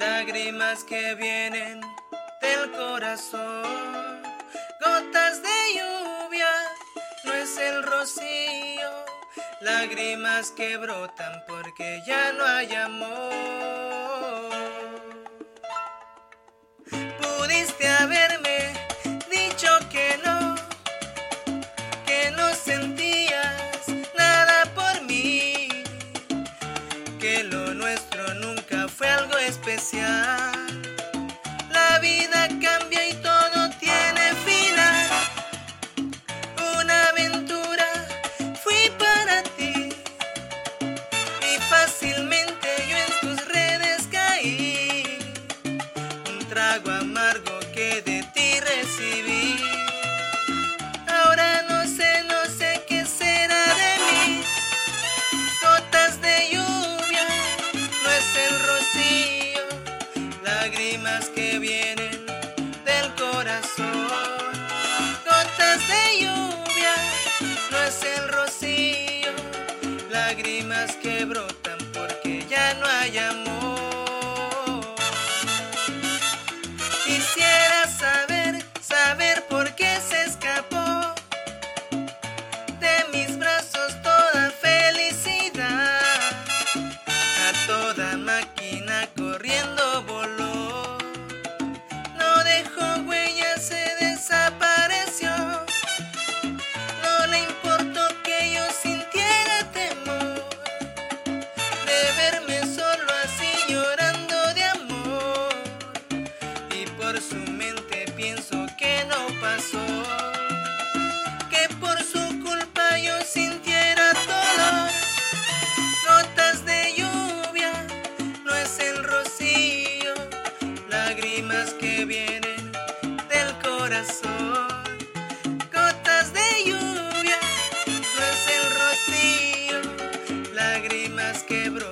lágrimas que vienen del corazón, gotas de lluvia, no es el rocío, lágrimas que brotan porque ya no hay amor. Pudiste La vida cambia y todo tiene final. Una aventura fui para ti y fácilmente yo en tus redes caí. Un trago amargo que de ti recibí. Lágrimas que brotan por su mente pienso que no pasó. Que por su culpa yo sintiera dolor. Gotas de lluvia, no es el rocío. Lágrimas que vienen del corazón. Gotas de lluvia, no es el rocío. Lágrimas que brotan